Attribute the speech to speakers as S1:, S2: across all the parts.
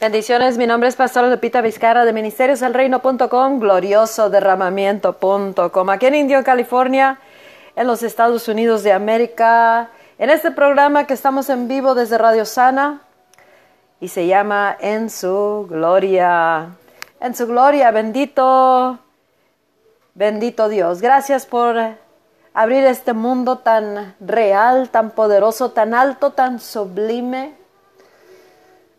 S1: Bendiciones, mi nombre es Pastor Lupita Vizcarra de ministerioselreino.com, gloriosoderramamiento.com, aquí en Indio, California, en los Estados Unidos de América, en este programa que estamos en vivo desde Radio Sana y se llama En su Gloria. En su Gloria, bendito, bendito Dios. Gracias por abrir este mundo tan real, tan poderoso, tan alto, tan sublime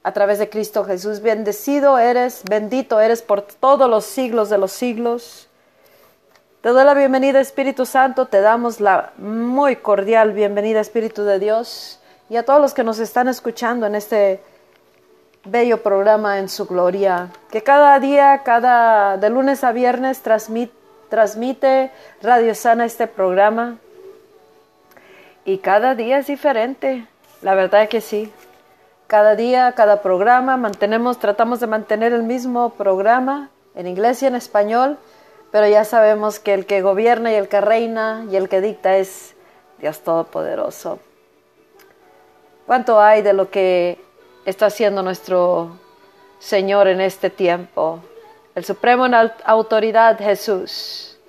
S1: a través de Cristo Jesús. Bendecido eres, bendito eres por todos los siglos de los siglos. Te doy la bienvenida Espíritu Santo, te damos la muy cordial bienvenida Espíritu de Dios y a todos los que nos están escuchando en este bello programa en su gloria, que cada día, cada de lunes a viernes transmite, transmite Radio Sana este programa y cada día es diferente, la verdad que sí cada día, cada programa, mantenemos, tratamos de mantener el mismo programa en inglés y en español, pero ya sabemos que el que gobierna y el que reina y el que dicta es Dios Todopoderoso. ¿Cuánto hay de lo que está haciendo nuestro Señor en este tiempo? El Supremo en Autoridad Jesús.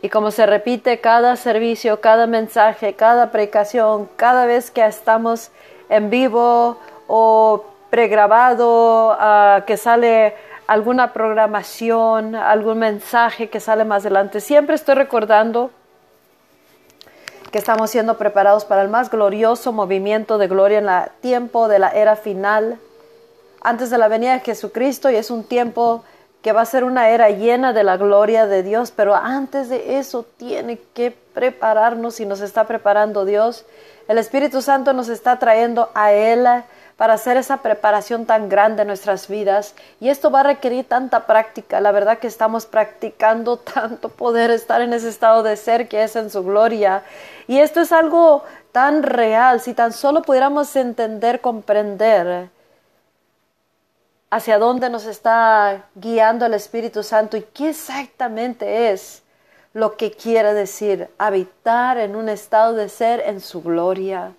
S1: Y como se repite cada servicio, cada mensaje, cada predicación, cada vez que estamos en vivo o pregrabado, uh, que sale alguna programación, algún mensaje que sale más adelante. Siempre estoy recordando que estamos siendo preparados para el más glorioso movimiento de gloria en el tiempo de la era final, antes de la venida de Jesucristo, y es un tiempo que va a ser una era llena de la gloria de Dios, pero antes de eso tiene que prepararnos y nos está preparando Dios el Espíritu Santo nos está trayendo a Él para hacer esa preparación tan grande en nuestras vidas. Y esto va a requerir tanta práctica. La verdad que estamos practicando tanto poder estar en ese estado de ser que es en su gloria. Y esto es algo tan real. Si tan solo pudiéramos entender, comprender hacia dónde nos está guiando el Espíritu Santo y qué exactamente es lo que quiere decir habitar en un estado de ser en su gloria.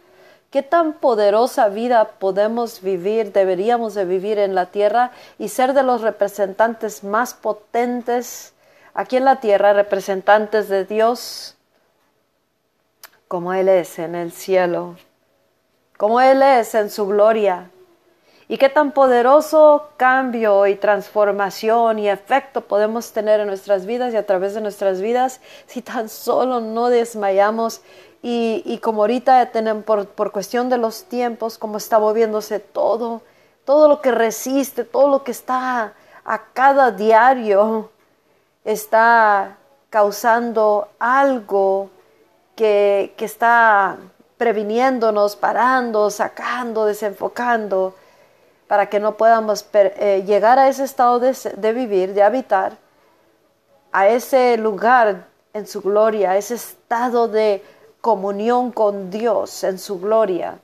S1: ¿Qué tan poderosa vida podemos vivir, deberíamos de vivir en la tierra y ser de los representantes más potentes aquí en la tierra, representantes de Dios, como Él es en el cielo, como Él es en su gloria? Y qué tan poderoso cambio y transformación y efecto podemos tener en nuestras vidas y a través de nuestras vidas si tan solo no desmayamos y, como ahorita tenemos por, por cuestión de los tiempos, como está moviéndose todo, todo lo que resiste, todo lo que está a cada diario, está causando algo que, que está previniéndonos, parando, sacando, desenfocando para que no podamos eh, llegar a ese estado de, vivir, de habitar, a ese lugar en su gloria, a ese estado de comunión con Dios en su gloria.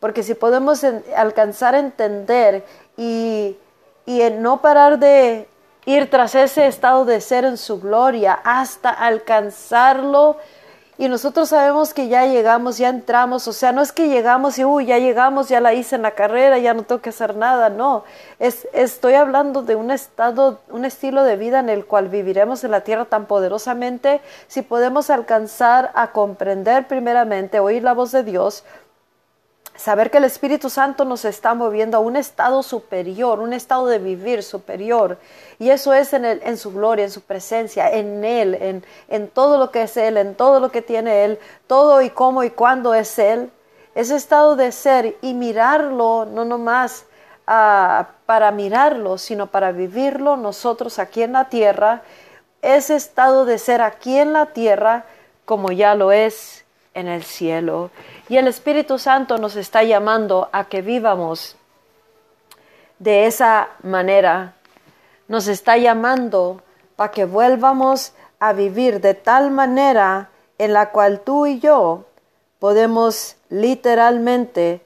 S1: Porque si podemos alcanzar a entender y, y no parar de ir tras ese estado de ser en su gloria hasta alcanzarlo, y nosotros sabemos que ya llegamos, ya entramos, o sea, no es que llegamos y, uy, ya llegamos, ya la hice en la carrera, ya no tengo que hacer nada, no, es, estoy hablando de un estado, un estilo de vida en el cual viviremos en la tierra tan poderosamente. Si podemos alcanzar a comprender primeramente, oír la voz de Dios, saber que el Espíritu Santo nos está moviendo a un estado superior, un estado de vivir superior. Y eso es en, en su gloria, en su presencia, en Él, en, en, todo lo que es Él, en todo lo que tiene Él, todo y cómo y cuándo es Él. Ese estado de ser y mirarlo, no nomás uh, para mirarlo, sino para vivirlo nosotros aquí en la tierra. Ese estado de ser aquí en la tierra como ya lo es en el cielo. Y el Espíritu Santo nos está llamando a que vivamos de esa manera. Nos está llamando para que vuelvamos a vivir de tal manera en la cual tú y yo podemos literalmente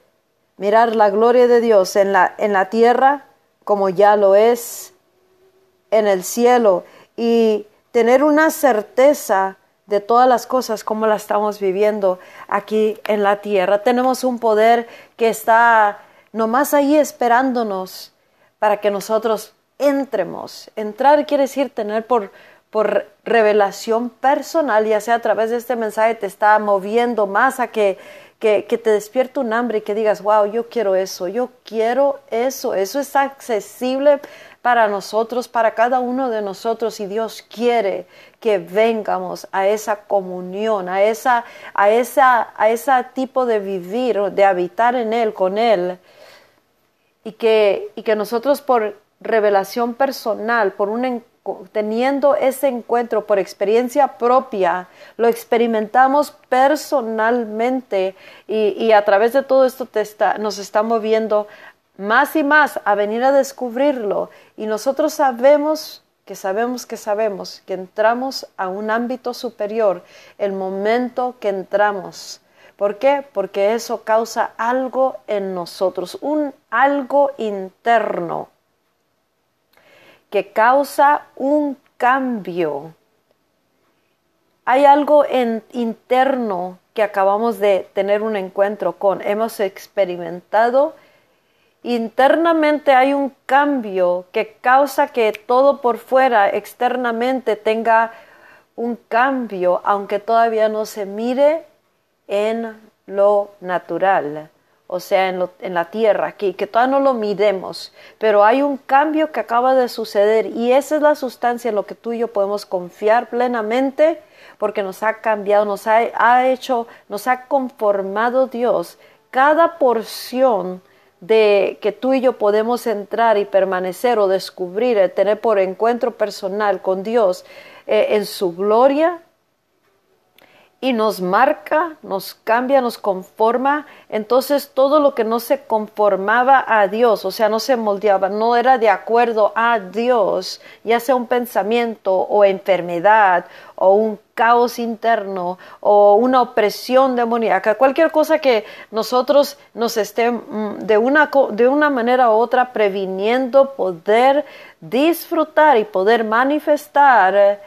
S1: mirar la gloria de Dios en la, en la tierra como ya lo es en el cielo y tener una certeza de todas las cosas como las estamos viviendo aquí en la tierra. Tenemos un poder que está nomás ahí esperándonos para que nosotros entremos. Entrar quiere decir tener por, por revelación personal, ya sea a través de este mensaje, te está moviendo más a que, que, que te despierte un hambre y que digas, wow, yo quiero eso, yo quiero eso, eso es accesible para nosotros, para cada uno de nosotros y Dios quiere que vengamos a esa comunión, a esa a esa a ese tipo de vivir, de habitar en él con él. Y que y que nosotros por revelación personal, por un teniendo ese encuentro por experiencia propia, lo experimentamos personalmente y, y a través de todo esto te está, nos está moviendo más y más a venir a descubrirlo y nosotros sabemos que sabemos que sabemos que entramos a un ámbito superior el momento que entramos. ¿Por qué? Porque eso causa algo en nosotros, un algo interno que causa un cambio. Hay algo en, interno que acabamos de tener un encuentro con, hemos experimentado internamente hay un cambio que causa que todo por fuera, externamente, tenga un cambio, aunque todavía no se mire en lo natural, o sea, en, en la tierra, aquí, que todavía no lo miremos, pero hay un cambio que acaba de suceder y esa es la sustancia en lo que tú y yo podemos confiar plenamente porque nos ha cambiado, nos ha, ha hecho, nos ha conformado Dios. Cada porción de que tú y yo podemos entrar y permanecer o descubrir, eh, tener por encuentro personal con Dios eh, en su gloria y nos marca, nos cambia, nos conforma. Entonces todo lo que no se conformaba a Dios, o sea, no se moldeaba, no era de acuerdo a Dios, ya sea un pensamiento o enfermedad o un caos interno o una opresión demoníaca, cualquier cosa que nosotros nos estén mm, de una, de una manera u otra previniendo poder disfrutar y poder manifestar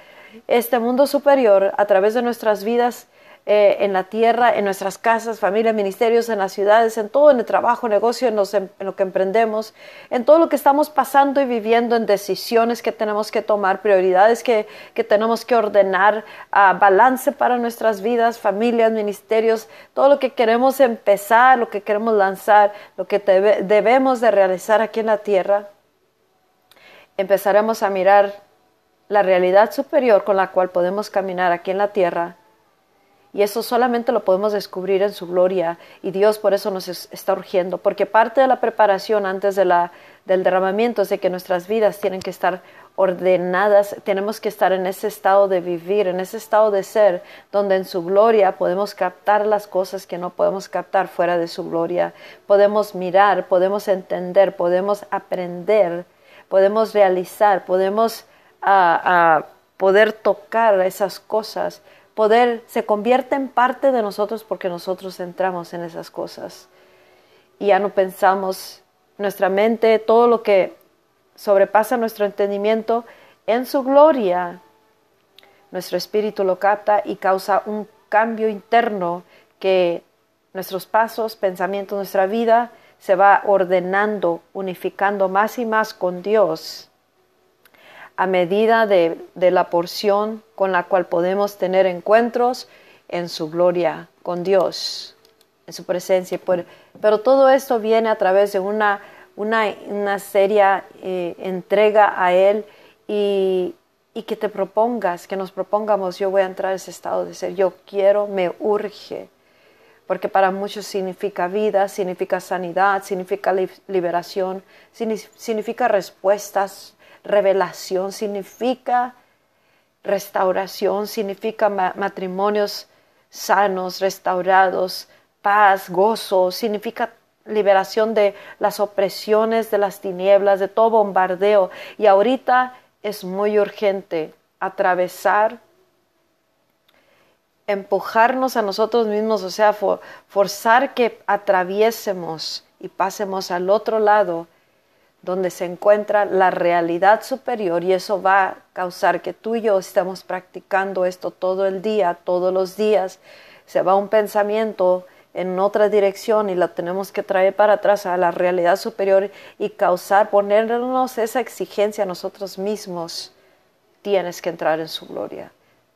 S1: este mundo superior a través de nuestras vidas eh, en la tierra, en nuestras casas, familias, ministerios, en las ciudades, en todo, en el trabajo, negocio, en, em, en, lo que emprendemos, en todo lo que estamos pasando y viviendo, en decisiones que tenemos que tomar, prioridades que tenemos que ordenar, balance para nuestras vidas, familias, ministerios, todo lo que queremos empezar, lo que queremos lanzar, lo que debemos de realizar aquí en la tierra, empezaremos a mirar la realidad superior con la cual podemos caminar aquí en la tierra. Y eso solamente lo podemos descubrir en su gloria. Y Dios por eso nos está urgiendo. Porque parte de la preparación antes de la, del derramamiento es de que nuestras vidas tienen que estar ordenadas. Tenemos que estar en ese estado de vivir, en ese estado de ser, donde en su gloria podemos captar las cosas que no podemos captar fuera de su gloria. Podemos mirar, podemos entender, podemos aprender, podemos realizar, podemos a, poder tocar esas cosas, poder, se convierte en parte de nosotros porque nosotros entramos en esas cosas. Y ya no pensamos nuestra mente, todo lo que sobrepasa nuestro entendimiento, en su gloria, nuestro espíritu lo capta y causa un cambio interno que nuestros pasos, pensamientos, nuestra vida se va ordenando, unificando más y más con Dios a medida de, la porción con la cual podemos tener encuentros en su gloria con Dios, en su presencia. Pero todo esto viene a través de una, una, seria eh, entrega a Él y, y que te propongas, que nos propongamos, yo voy a entrar a ese estado de ser, yo quiero, me urge, porque para muchos significa vida, significa sanidad, significa liberación, significa respuestas revelación, significa restauración, significa matrimonios sanos, restaurados, paz, gozo, significa liberación de las opresiones, de las tinieblas, de todo bombardeo. Y ahorita es muy urgente atravesar, empujarnos a nosotros mismos, o sea, forzar que atraviesemos y pasemos al otro lado donde se encuentra la realidad superior y eso va a causar que tú y yo estemos practicando esto todo el día, todos los días. Se va un pensamiento en otra dirección y la tenemos que traer para atrás a la realidad superior y causar, ponernos esa exigencia a nosotros mismos, tienes que entrar en su gloria.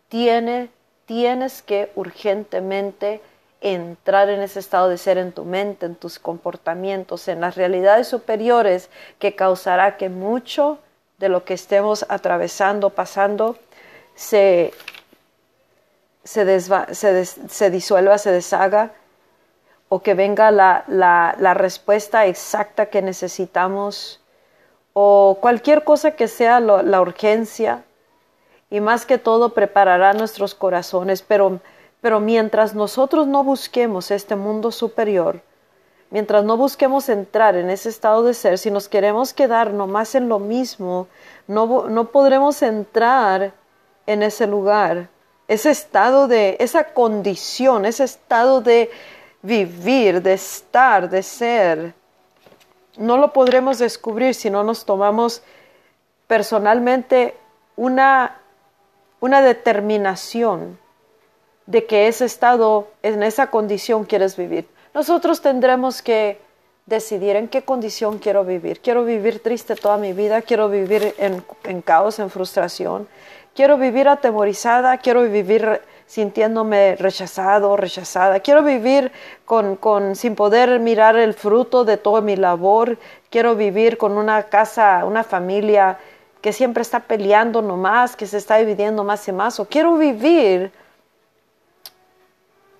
S1: Tiene, tienes que urgentemente entrar en ese estado de ser en tu mente, en tus comportamientos, en las realidades superiores que causará que mucho de lo que estemos atravesando, pasando, se, se, se, disuelva, se deshaga, o que venga la, la, respuesta exacta que necesitamos, o cualquier cosa que sea la urgencia, y más que todo preparará nuestros corazones, pero pero mientras nosotros no busquemos este mundo superior, mientras no busquemos entrar en ese estado de ser, si nos queremos quedar nomás en lo mismo, no, no podremos entrar en ese lugar, ese estado de, esa condición, ese estado de vivir, de estar, de ser. No lo podremos descubrir si no nos tomamos personalmente una, una determinación de que ese estado, en esa condición quieres vivir. Nosotros tendremos que decidir en qué condición quiero vivir. Quiero vivir triste toda mi vida, quiero vivir en, caos, en frustración, quiero vivir atemorizada, quiero vivir sintiéndome rechazado, rechazada, quiero vivir con, con, sin poder mirar el fruto de toda mi labor, quiero vivir con una casa, una familia que siempre está peleando nomás, que se está dividiendo más y más, o quiero vivir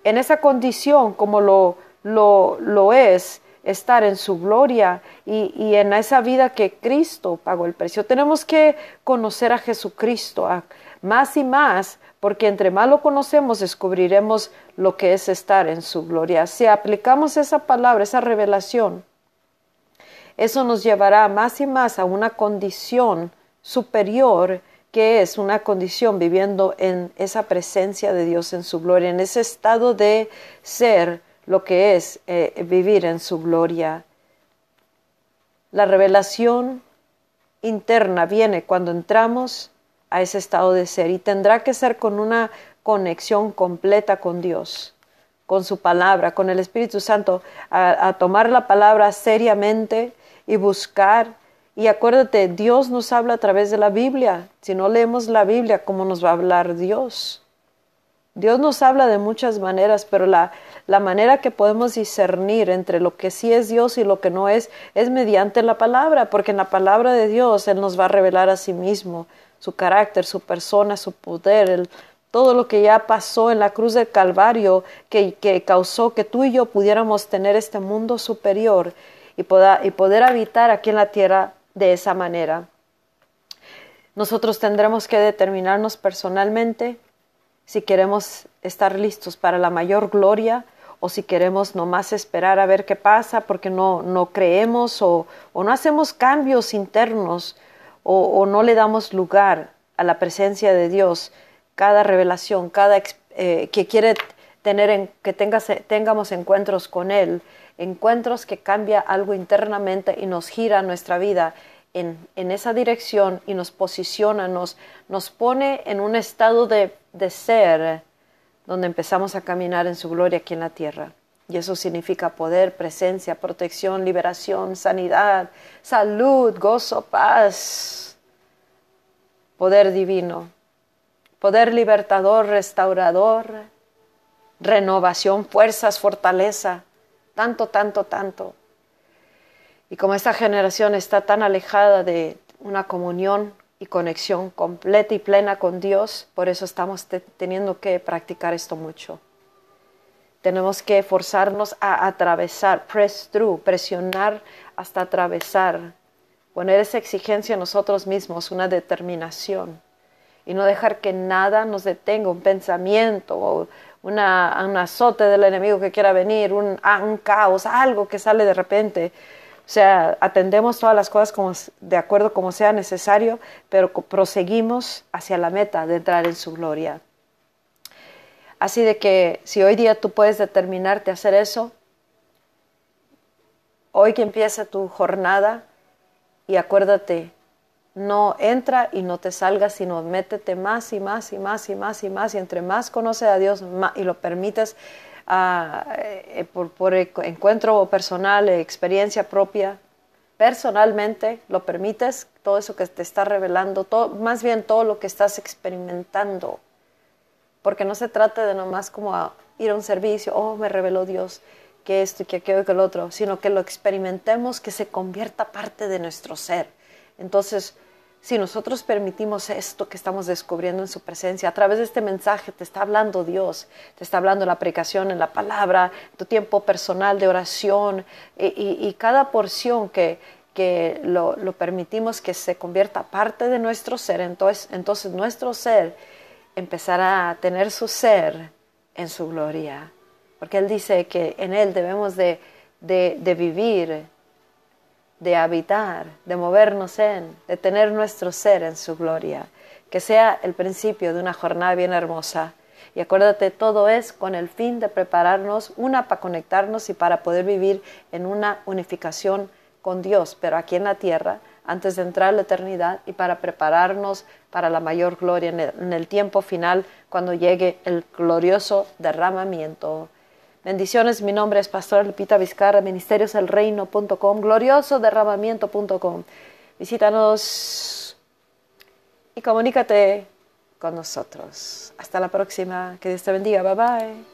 S1: en esa condición como lo, lo, es estar en su gloria y, en esa vida que Cristo pagó el precio. Tenemos que conocer a Jesucristo más y más, porque entre más lo conocemos descubriremos lo que es estar en su gloria. Si aplicamos esa palabra, esa revelación, eso nos llevará más y más a una condición superior que es una condición viviendo en esa presencia de Dios en su gloria, en ese estado de ser lo que es eh, vivir en su gloria. La revelación interna viene cuando entramos a ese estado de ser y tendrá que ser con una conexión completa con Dios, con su palabra, con el Espíritu Santo, a tomar la palabra seriamente y buscar y acuérdate, Dios nos habla a través de la Biblia. Si no leemos la Biblia, ¿cómo nos va a hablar Dios? Dios nos habla de muchas maneras, pero la, la, manera que podemos discernir entre lo que sí es Dios y lo que no es es mediante la palabra, porque en la palabra de Dios Él nos va a revelar a sí mismo, su carácter, su persona, su poder, todo lo que ya pasó en la cruz del Calvario que, que causó que tú y yo pudiéramos tener este mundo superior y, y poder habitar aquí en la tierra de esa manera. Nosotros tendremos que determinarnos personalmente si queremos estar listos para la mayor gloria o si queremos nomás esperar a ver qué pasa porque no, no creemos o, no hacemos cambios internos o, no le damos lugar a la presencia de Dios, cada revelación, cada eh, que quiere tener en, que tengamos encuentros con Él, encuentros que cambia algo internamente y nos gira nuestra vida en, esa dirección y nos posiciona, nos, nos pone en un estado de, de ser donde empezamos a caminar en su gloria aquí en la tierra. Y eso significa poder, presencia, protección, liberación, sanidad, salud, gozo, paz, poder divino, poder libertador, restaurador, renovación, fuerzas, fortaleza, tanto, tanto, tanto. Y como esta generación está tan alejada de una comunión y conexión completa y plena con Dios, por eso estamos teniendo que practicar esto mucho. Tenemos que forzarnos a atravesar, press through, presionar hasta atravesar, poner esa exigencia en nosotros mismos, una determinación, y no dejar que nada nos detenga, un pensamiento o una, un azote del enemigo que quiera venir, un, ah, un caos, algo que sale de repente. O sea, atendemos todas las cosas como, de acuerdo como sea necesario, pero proseguimos hacia la meta de entrar en su gloria. Así de que si hoy día tú puedes determinarte a hacer eso, hoy que empieza tu jornada y acuérdate, no entra y no te salgas, sino métete más y más y más y más y más. Y entre más conoces a Dios y lo permites eh, por, por encuentro personal, experiencia propia, personalmente, lo permites, todo eso que te está revelando, más bien todo lo que estás experimentando. Porque no se trata de nomás como ir a un servicio, oh, me reveló Dios que esto y que aquello y que el otro, sino que lo experimentemos, que se convierta parte de nuestro ser. Entonces, si nosotros permitimos esto que estamos descubriendo en su presencia, a través de este mensaje te está hablando Dios, te está hablando la predicación, en la palabra, tu tiempo personal de oración y, cada porción que, que lo, permitimos que se convierta parte de nuestro ser, entonces, entonces nuestro ser empezará a tener su ser en su gloria, porque Él dice que en Él debemos de, de vivir de habitar, de movernos en, de tener nuestro ser en su gloria. Que sea el principio de una jornada bien hermosa. Y acuérdate, todo es con el fin de prepararnos, una para conectarnos y para poder vivir en una unificación con Dios, pero aquí en la tierra, antes de entrar a la eternidad y para prepararnos para la mayor gloria en el, en el tiempo final, cuando llegue el glorioso derramamiento Bendiciones, mi nombre es Pastor Lupita Vizcarra, ministerioselreino.com, gloriosoderramamiento.com. Visítanos y comunícate con nosotros. Hasta la próxima. Que Dios te bendiga. Bye bye.